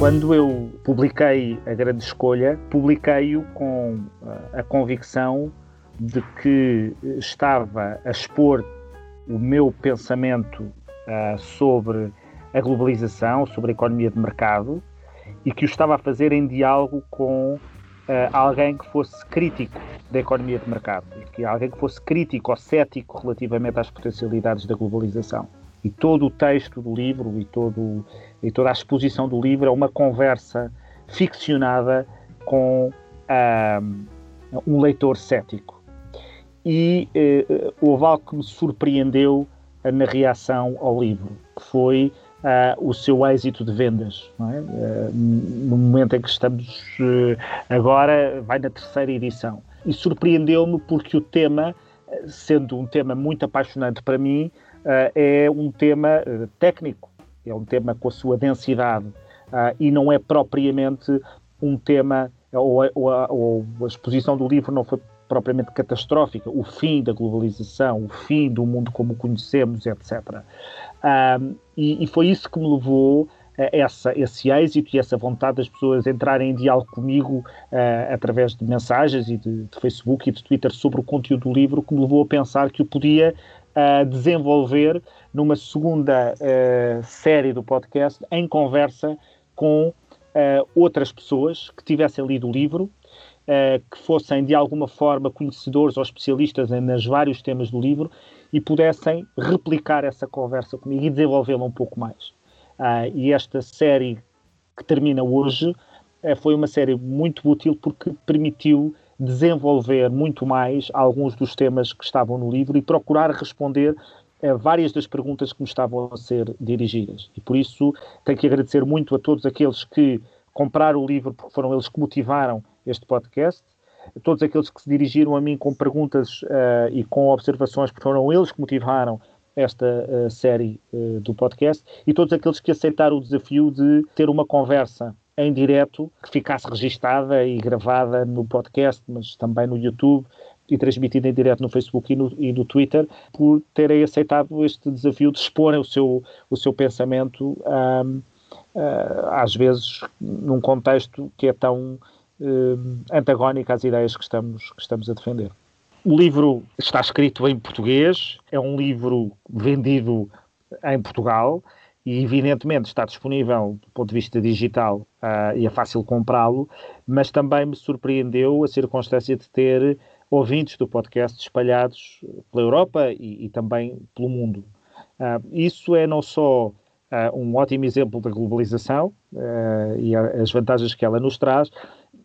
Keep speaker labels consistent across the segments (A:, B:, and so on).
A: Quando eu publiquei A Grande Escolha, publiquei-o com a convicção de que estava a expor o meu pensamento uh, sobre a globalização, sobre a economia de mercado e que o estava a fazer em diálogo com uh, alguém que fosse crítico da economia de mercado, que alguém que fosse crítico ou cético relativamente às potencialidades da globalização. E todo o texto do livro e, todo, e toda a exposição do livro é uma conversa ficcionada com um leitor cético e uh, houve algo que me surpreendeu na reação ao livro, que foi uh, o seu êxito de vendas. É? Uh, no momento em que estamos agora, vai na terceira edição. E surpreendeu-me porque o tema, sendo um tema muito apaixonante para mim, é um tema técnico, é um tema com a sua densidade e não é propriamente um tema, ou, ou, ou a exposição do livro não foi propriamente catastrófica, o fim da globalização, o fim do mundo como o conhecemos, etc. E, e, foi isso que me levou a essa, esse êxito e essa vontade das pessoas entrarem em diálogo comigo uh, através de mensagens e de, de, Facebook e de Twitter sobre o conteúdo do livro, que me levou a pensar que eu podia uh, desenvolver numa segunda uh, série do podcast em conversa com outras pessoas que tivessem lido o livro uh, que fossem de alguma forma conhecedores ou especialistas em, nos vários temas do livro e pudessem replicar essa conversa comigo e desenvolvê-la um pouco mais. Uh, e esta série que termina hoje uh, foi uma série muito útil porque permitiu desenvolver muito mais alguns dos temas que estavam no livro e procurar responder a várias das perguntas que me estavam a ser dirigidas. E por isso tenho que agradecer muito a todos aqueles que compraram o livro porque foram eles que motivaram este podcast. Todos aqueles que se dirigiram a mim com perguntas uh, e com observações, porque foram eles que motivaram esta uh, série uh, do podcast, e todos aqueles que aceitaram o desafio de ter uma conversa em direto que ficasse registada e gravada no podcast, mas também no YouTube e transmitida em direto no Facebook e no, e no Twitter, por terem aceitado este desafio de exporem o seu, o seu pensamento, um, às vezes num contexto que é tão eh, antagónica às ideias que estamos, que estamos a defender. O livro está escrito em português, é um livro vendido em Portugal e, evidentemente, está disponível do ponto de vista digital uh, e é fácil comprá-lo, mas também me surpreendeu a circunstância de ter ouvintes do podcast espalhados pela Europa e, e também pelo mundo. Uh, isso é não só uh, um ótimo exemplo da globalização e as vantagens que ela nos traz,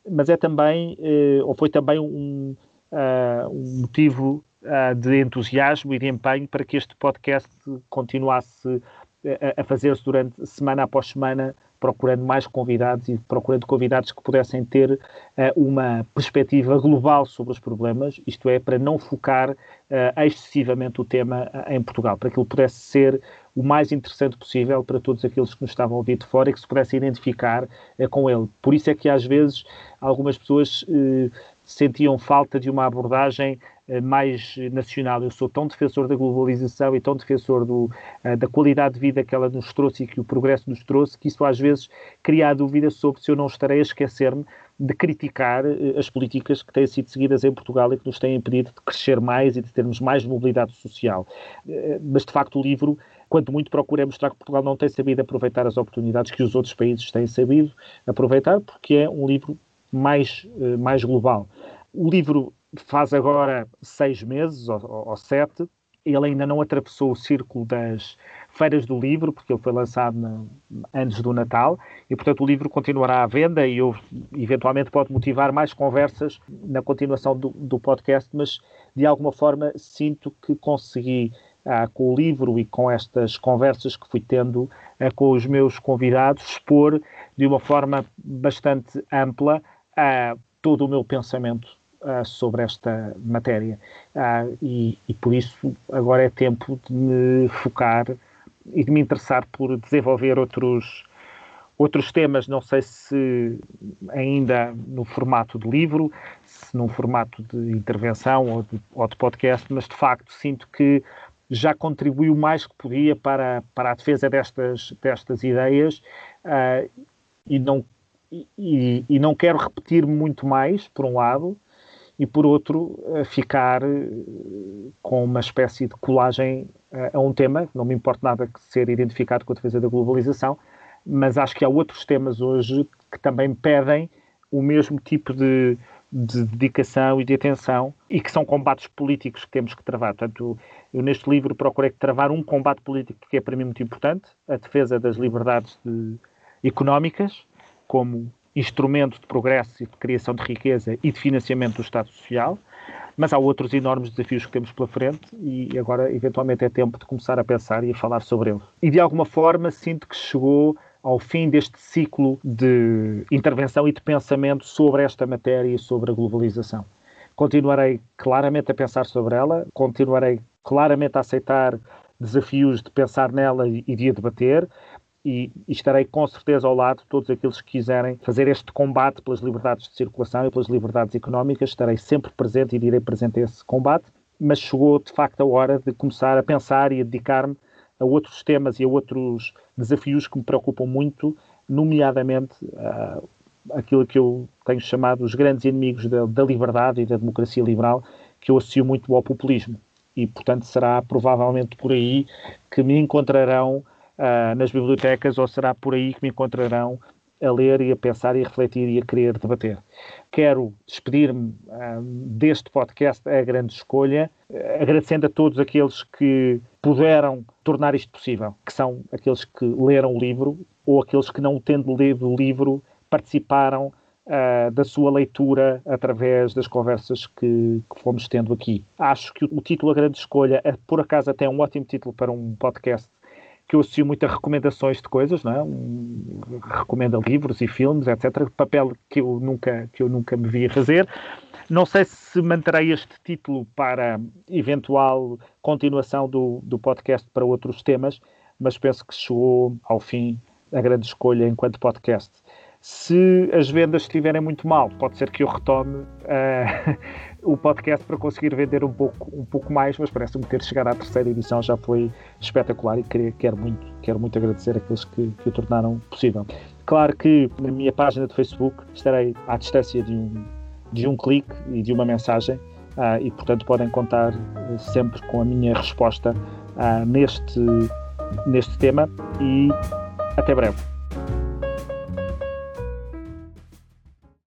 A: mas é também, eh, ou foi também um, uh, um motivo uh, de entusiasmo e de empenho para que este podcast continuasse a, a fazer-se durante semana após semana, procurando mais convidados e procurando convidados que pudessem ter uh, uma perspectiva global sobre os problemas, isto é, para não focar excessivamente o tema em Portugal, para que ele pudesse ser o mais interessante possível para todos aqueles que nos estavam a ouvir de fora e que se pudessem identificar com ele. Por isso é que às vezes algumas pessoas sentiam falta de uma abordagem mais nacional. Eu sou tão defensor da globalização e tão defensor do, eh, da qualidade de vida que ela nos trouxe e que o progresso nos trouxe, que isso às vezes cria a dúvida sobre se eu não estarei a esquecer-me de criticar eh, as políticas que têm sido seguidas em Portugal e que nos têm impedido de crescer mais e de termos mais mobilidade social. Mas, de facto, o livro quanto muito procura mostrar que Portugal não tem sabido aproveitar as oportunidades que os outros países têm sabido aproveitar, porque é um livro mais, eh, mais global. O livro faz agora seis meses ou, ou sete, ele ainda não atravessou o círculo das feiras do livro, porque ele foi lançado na, antes do Natal, e portanto o livro continuará à venda e eu, eventualmente pode motivar mais conversas na continuação do, do podcast, mas de alguma forma sinto que consegui ah, com o livro e com estas conversas que fui tendo ah, com os meus convidados, expor de uma forma bastante ampla ah, todo o meu pensamento sobre esta matéria. E, e, por isso agora é tempo de me focar e de me interessar por desenvolver outros, outros temas, não sei se ainda no formato de livro, se num formato de intervenção ou de, ou de podcast, mas de facto sinto que já contribuiu mais que podia para, para a defesa destas, destas ideias uh, e não, e, e não quero repetir muito mais, por um lado, e por outro, ficar com uma espécie de colagem a um tema, não me importa nada que ser identificado com a defesa da globalização, mas acho que há outros temas hoje que também pedem o mesmo tipo de, de dedicação e de atenção e que são combates políticos que temos que travar. Portanto, eu neste livro procurei travar um combate político que é para mim muito importante, a defesa das liberdades de, económicas como instrumento de progresso e de criação de riqueza e de financiamento do Estado Social, mas há outros enormes desafios que temos pela frente e agora, eventualmente, é tempo de começar a pensar e a falar sobre eles. E, de alguma forma, sinto que chegou ao fim deste ciclo de intervenção e de pensamento sobre esta matéria e sobre a globalização. Continuarei claramente a pensar sobre ela, continuarei claramente a aceitar desafios de pensar nela e de a debater, e, estarei com certeza ao lado de todos aqueles que quiserem fazer este combate pelas liberdades de circulação e pelas liberdades económicas. Estarei sempre presente e direi presente a esse combate, mas chegou de facto a hora de começar a pensar e a dedicar-me a outros temas e a outros desafios que me preocupam muito, nomeadamente uh, aquilo que eu tenho chamado os grandes inimigos da, da, liberdade e da democracia liberal, que eu associo muito ao populismo. E, portanto, será provavelmente por aí que me encontrarão uh, nas bibliotecas ou será por aí que me encontrarão a ler e a pensar e a refletir e a querer debater. Quero despedir-me uh, deste podcast A Grande Escolha, uh, agradecendo a todos aqueles que puderam tornar isto possível, que são aqueles que leram o livro ou aqueles que, não tendo lido o livro, participaram uh, da sua leitura através das conversas que, que, fomos tendo aqui. Acho que o, o título A Grande Escolha é, por acaso, até um ótimo título para um podcast que eu associo muito a recomendações de coisas, não é? Um, recomenda livros e filmes, etc. Papel que eu nunca, que eu nunca me via fazer. Não sei se manterei este título para eventual continuação do, do podcast para outros temas, mas penso que chegou ao fim a grande escolha enquanto podcast. Se as vendas estiverem muito mal, pode ser que eu retome uh, o podcast para conseguir vender um pouco, um pouco mais, mas parece-me ter chegado à terceira edição já foi espetacular e queria, quero, muito, quero muito agradecer àqueles que, que o tornaram possível. Claro que na minha página de Facebook estarei à distância de um, de um clique e de uma mensagem uh, e, portanto, podem contar uh, sempre com a minha resposta uh, neste, neste tema e até breve.